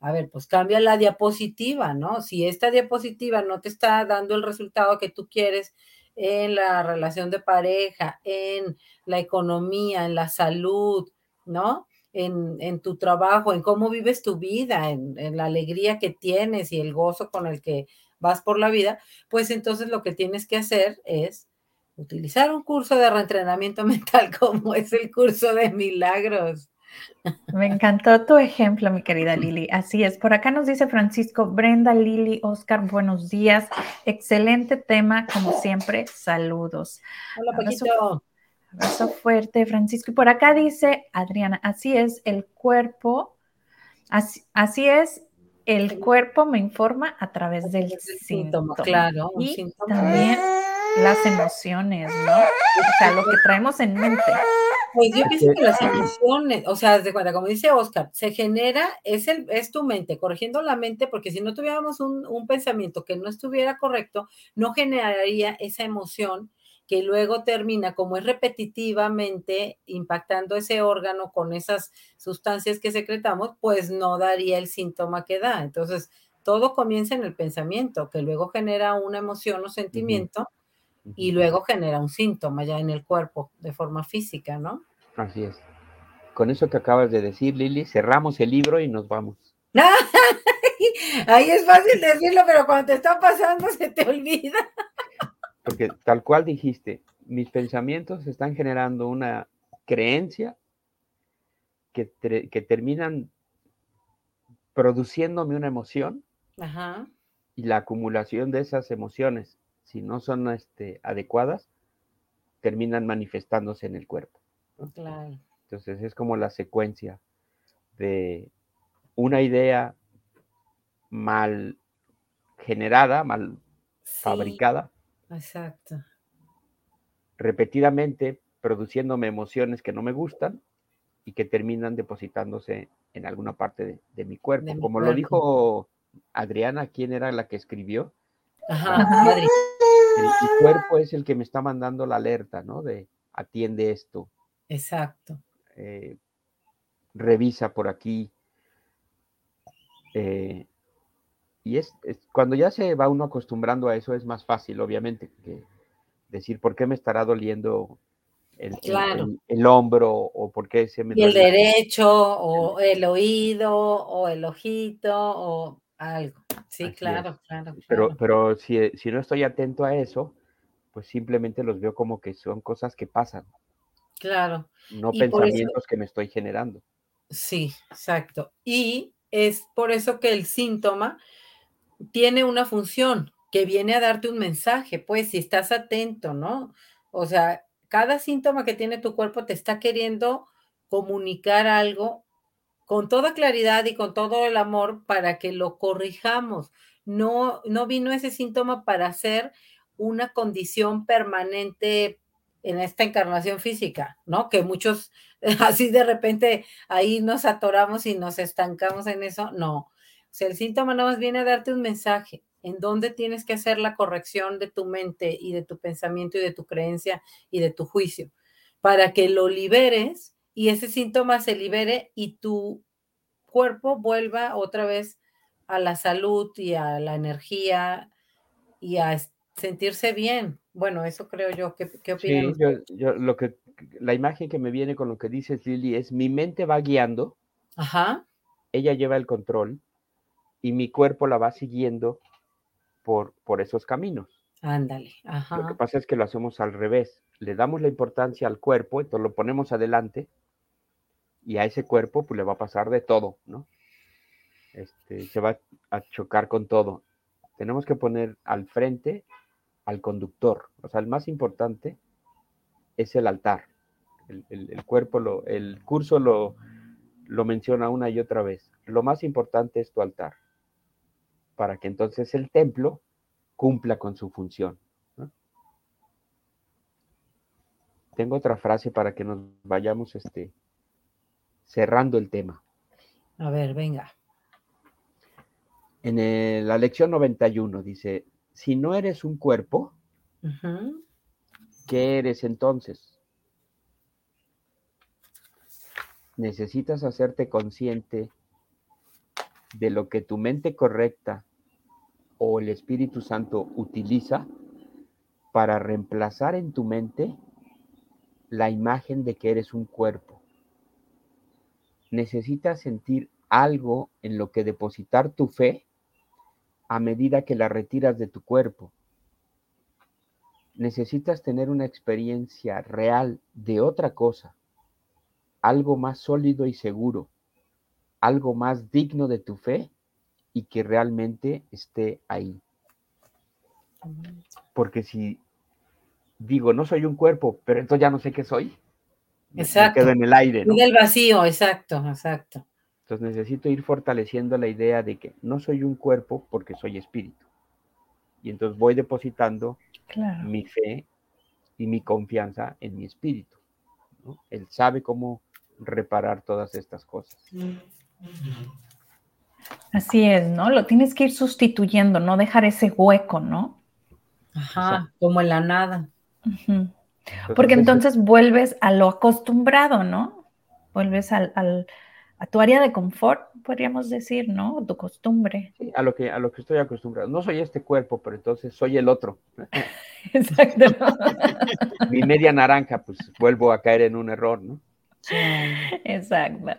A ver, pues cambia la diapositiva, ¿no? Si esta diapositiva no te está dando el resultado que tú quieres en la relación de pareja, en la economía, en la salud, ¿no? En, en tu trabajo, en cómo vives tu vida, en, en la alegría que tienes y el gozo con el que vas por la vida, pues entonces lo que tienes que hacer es utilizar un curso de reentrenamiento *laughs* mental como es el curso de milagros. Me encantó tu ejemplo, mi querida Lili. Así es. Por acá nos dice Francisco, Brenda, Lili, Oscar, buenos días. Excelente tema, como siempre. Saludos. Hola, Paquito. Abrazo fuerte, Francisco. Y por acá dice Adriana, así es, el cuerpo, así, así es, el cuerpo me informa a través del síntoma. Claro, y también las emociones, ¿no? O sea, lo que traemos en mente. Pues yo pienso que las emociones, o sea, de cuenta, como dice Oscar, se genera, es, el, es tu mente, corrigiendo la mente, porque si no tuviéramos un, un pensamiento que no estuviera correcto, no generaría esa emoción que luego termina, como es repetitivamente impactando ese órgano con esas sustancias que secretamos, pues no daría el síntoma que da. Entonces, todo comienza en el pensamiento, que luego genera una emoción o sentimiento y luego genera un síntoma ya en el cuerpo de forma física, ¿no? Así es. Con eso que acabas de decir, Lili, cerramos el libro y nos vamos. *laughs* Ahí es fácil decirlo, pero cuando te está pasando se te olvida. Porque tal cual dijiste, mis pensamientos están generando una creencia que, que terminan produciéndome una emoción y la acumulación de esas emociones, si no son este, adecuadas, terminan manifestándose en el cuerpo. Entonces es como la secuencia de una idea mal generada, mal fabricada, Exacto. Repetidamente produciéndome emociones que no me gustan y que terminan depositándose en alguna parte de, mi cuerpo. Como lo dijo Adriana, ¿quién era la que escribió? Ajá, el, cuerpo es el que me está mandando la alerta, ¿no? De atiende esto. Exacto. Eh, revisa por aquí. Eh, y es, cuando ya se va uno acostumbrando a eso es más fácil, obviamente, que decir por qué me estará doliendo el, el, hombro o por qué se me... Y el derecho o el oído o el ojito o algo. Sí, claro, claro, Pero, pero si, si no estoy atento a eso, pues simplemente los veo como que son cosas que pasan. Claro. No pensamientos que me estoy generando. Sí, exacto. Y es por eso que el síntoma tiene una función que viene a darte un mensaje, pues si estás atento, ¿no? O sea, cada síntoma que tiene tu cuerpo te está queriendo comunicar algo con toda claridad y con todo el amor para que lo corrijamos. No, no vino ese síntoma para ser una condición permanente en esta encarnación física, ¿no? Que muchos *laughs* así de repente ahí nos atoramos y nos estancamos en eso. No, sea, el síntoma nada más viene a darte un mensaje en dónde tienes que hacer la corrección de tu mente y de tu pensamiento y de tu creencia y de tu juicio, para que lo liberes y ese síntoma se libere y tu cuerpo vuelva otra vez a la salud y a la energía y a sentirse bien. Bueno, eso creo yo. ¿Qué, qué opinas? Sí, yo, lo que, la imagen que me viene con lo que dices, Lili, es mi mente va guiando. Ajá. Ella lleva el control y mi cuerpo la va siguiendo por, por esos caminos. Ándale. Lo que pasa es que lo hacemos al revés. Le damos la importancia al cuerpo, entonces lo ponemos adelante y a ese cuerpo pues le va a pasar de todo, ¿no? Este, se va a chocar con todo. Tenemos que poner al frente al conductor. O sea, el más importante es el altar. El, cuerpo, lo, el curso lo, lo menciona una y otra vez. Lo más importante es tu altar para que entonces el templo cumpla con su función. Tengo otra frase para que nos vayamos este, cerrando el tema. A ver, venga. En la lección 91 dice, si no eres un cuerpo, ¿qué eres entonces? Necesitas hacerte consciente de lo que tu mente correcta o el Espíritu Santo utiliza para reemplazar en tu mente la imagen de que eres un cuerpo. Necesitas sentir algo en lo que depositar tu fe a medida que la retiras de tu cuerpo. Necesitas tener una experiencia real de otra cosa, algo más sólido y seguro, algo más digno de tu fe y que realmente esté ahí. Porque si digo, no soy un cuerpo, pero entonces ya no sé qué soy, exacto. quedo en el aire. ¿no? En el vacío, exacto, exacto. Entonces necesito ir fortaleciendo la idea de que no soy un cuerpo porque soy espíritu. Y entonces voy depositando mi fe y mi confianza en mi espíritu. Él sabe cómo reparar todas estas cosas. Así es, ¿no? Lo tienes que ir sustituyendo, no dejar ese hueco, ¿no? Ajá, como en la nada. Porque entonces vuelves a lo acostumbrado, ¿no? Vuelves al, a tu área de confort, podríamos decir, ¿no? Tu costumbre. Sí, a lo que, a lo que estoy acostumbrado. No soy este cuerpo, pero entonces soy el otro. *laughs* Exacto. *laughs* Mi media naranja, pues vuelvo a caer en un error, ¿no? Exacto.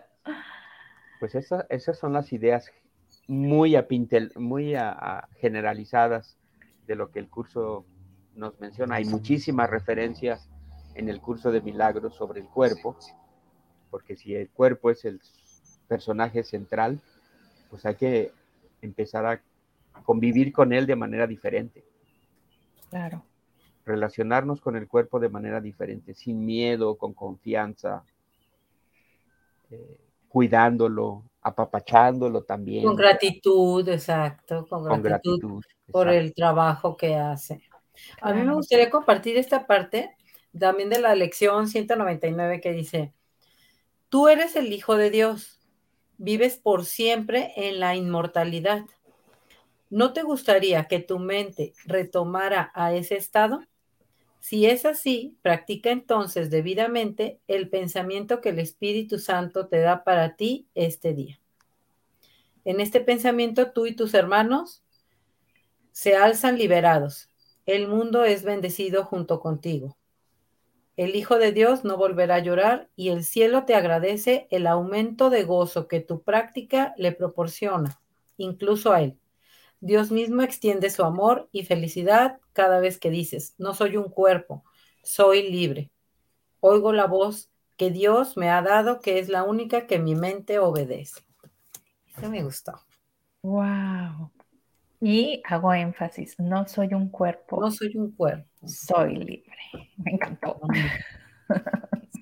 Pues esas son las ideas muy, a pintel, muy generalizadas de lo que el curso nos menciona. Hay muchísimas referencias en el curso de milagros sobre el cuerpo, porque si el cuerpo es el personaje central, pues hay que empezar a convivir con él de manera diferente. Claro. Relacionarnos con el cuerpo de manera diferente, sin miedo, con confianza, eh, cuidándolo, apapachándolo también. Con gratitud, exacto, con gratitud, por el trabajo que hace. A mí me gustaría compartir esta parte también de la lección 199 que dice, tú eres el Hijo de Dios vives por siempre en la inmortalidad. ¿No te gustaría que tu mente retomara a ese estado? Si es así, practica entonces debidamente el pensamiento que el Espíritu Santo te da para ti este día. En este pensamiento tú y tus hermanos se alzan liberados. El mundo es bendecido junto contigo. El Hijo de Dios no volverá a llorar y el cielo te agradece el aumento de gozo que tu práctica le proporciona, incluso a Él. Dios mismo extiende su amor y felicidad cada vez que dices, no soy un cuerpo, soy libre. Oigo la voz que Dios me ha dado, que es la única que mi mente obedece. Eso me gustó. Wow. Y hago énfasis, no soy un cuerpo. No soy un cuerpo. Soy libre. *laughs* Me encantó. *laughs*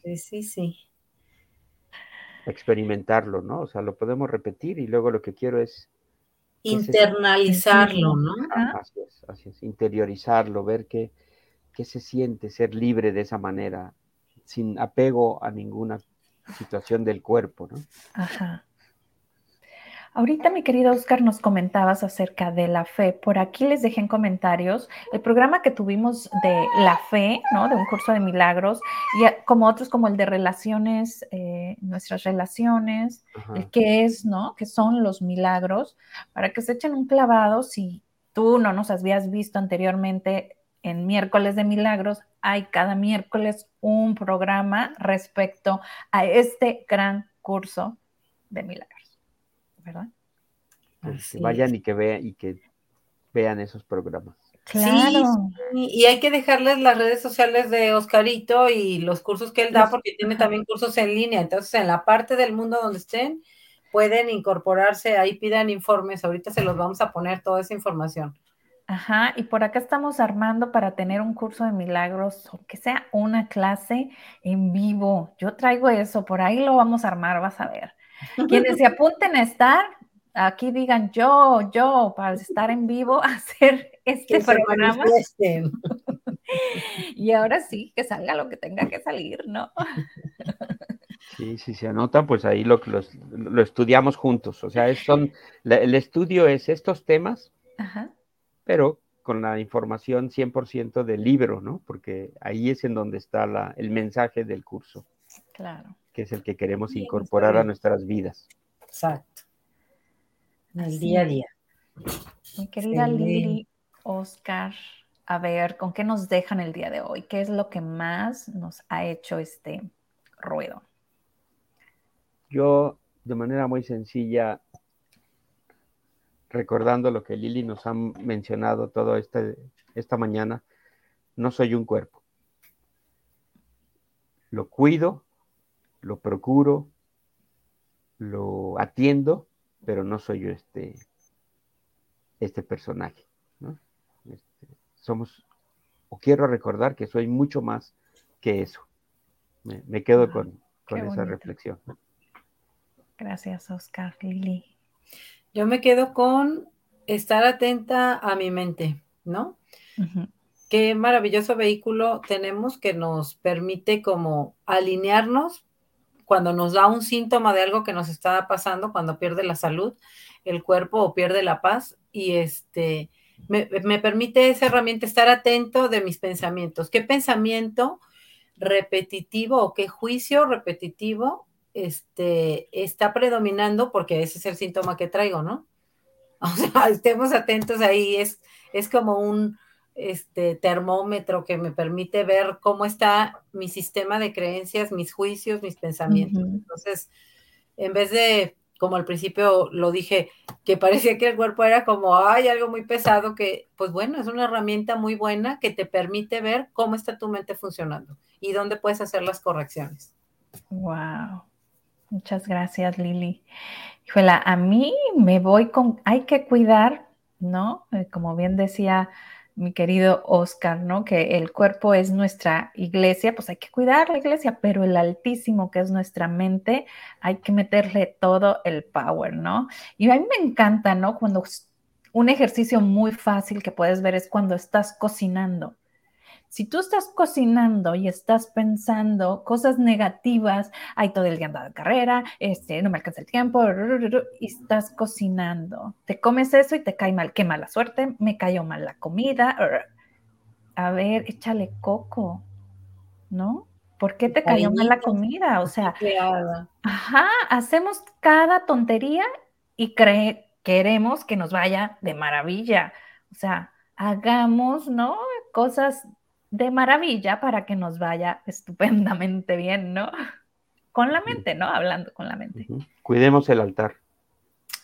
Sí, sí, sí. Experimentarlo, ¿no? O sea, lo podemos repetir y luego lo que quiero es... Internalizarlo, ¿no? Así es, así es, interiorizarlo, ver qué, qué se siente ser libre de esa manera, sin apego a ninguna situación del cuerpo, ¿no? Ajá. Ahorita, mi querido Oscar, nos comentabas acerca de la fe. Por aquí les dejé en comentarios el programa que tuvimos de la fe, ¿no? De un curso de milagros, y como otros como el de relaciones, eh, nuestras relaciones, el qué es, ¿no? ¿Qué son los milagros? Para que se echen un clavado si tú no nos habías visto anteriormente en miércoles de milagros, hay cada miércoles un programa respecto a este gran curso de milagros. ¿Verdad? Pues que vayan y que vean y que vean esos programas. Claro. Sí, y hay que dejarles las redes sociales de Oscarito y los cursos que él da, porque tiene también cursos en línea. Entonces, en la parte del mundo donde estén, pueden incorporarse, ahí pidan informes. Ahorita se los vamos a poner toda esa información. Ajá, y por acá estamos armando para tener un curso de milagros, o que sea una clase en vivo. Yo traigo eso, por ahí lo vamos a armar, vas a ver. Quienes se apunten a estar, aquí digan yo, yo, para estar en vivo, *laughs* hacer este programa. *laughs* y ahora sí, que salga lo que tenga que salir, ¿no? Sí, si se anota, pues ahí lo, lo, estudiamos juntos. O sea, son, el estudio es estos temas, pero con la información 100% del libro, ¿no? Porque ahí es en donde está la, el mensaje del curso. Claro. Que es el que queremos incorporar a nuestras vidas. Exacto. En el día a día. Mi querida Lili, Oscar, a ver, ¿con qué nos dejan el día de hoy? ¿Qué es lo que más nos ha hecho este ruido? Yo, de manera muy sencilla, recordando lo que Lili nos ha mencionado toda este, esta mañana, no soy un cuerpo. Lo cuido, lo procuro, lo atiendo, pero no soy yo este, este personaje. Este, somos, o quiero recordar que soy mucho más que eso. Me, quedo ah, con, con esa reflexión. Gracias, Oscar, Lili. Yo me quedo con estar atenta a mi mente, ¿no? Qué maravilloso vehículo tenemos que nos permite como alinearnos cuando nos da un síntoma de algo que nos está pasando, cuando pierde la salud, el cuerpo o pierde la paz y este me, permite esa herramienta estar atento de mis pensamientos. ¿Qué pensamiento repetitivo o qué juicio repetitivo este, está predominando porque ese es el síntoma que traigo, ¿no? *laughs* O sea, estemos atentos ahí, es, es como un este, termómetro que me permite ver cómo está mi sistema de creencias, mis juicios, mis pensamientos. Entonces, en vez de, como al principio lo dije, que parecía que el cuerpo era como, hay algo muy pesado, que, pues bueno, es una herramienta muy buena que te permite ver cómo está tu mente funcionando y dónde puedes hacer las correcciones. Wow. Muchas gracias, Lili. Híjole, a mí me voy con, hay que cuidar, ¿no? Eh, como bien decía mi querido Oscar, ¿no? Que el cuerpo es nuestra iglesia, pues hay que cuidar la iglesia, pero el altísimo que es nuestra mente, hay que meterle todo el power, ¿no? Y a mí me encanta, ¿no? Cuando un ejercicio muy fácil que puedes ver es cuando estás cocinando. Si tú estás cocinando y estás pensando cosas negativas, hay todo el día andado de carrera, este, no me alcanza el tiempo, y estás cocinando, te comes eso y te cae mal, qué mala suerte, me cayó mal la comida, a ver, échale coco, ¿no? ¿Por qué te cayó mal la comida? O sea, ajá, hacemos cada tontería y queremos que nos vaya de maravilla. O sea, hagamos, ¿no? Cosas de maravilla para que nos vaya estupendamente bien, ¿no? Con la mente, ¿no? Hablando con la mente. Cuidemos el altar.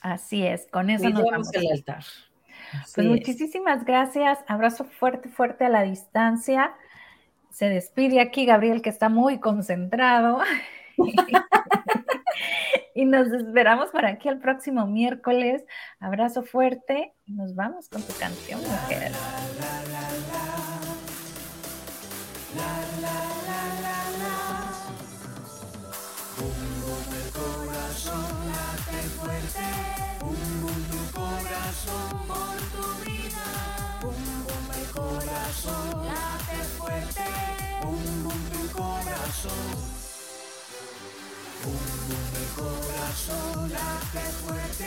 Así es, con eso nos vamos. el altar. pues muchísimas gracias. Abrazo fuerte, fuerte a la distancia. Se despide aquí Gabriel, que está muy concentrado. *laughs* y nos esperamos para aquí el próximo miércoles. Abrazo fuerte y nos vamos con tu canción, mujer. Corazón. Bum bum el corazón fuerte.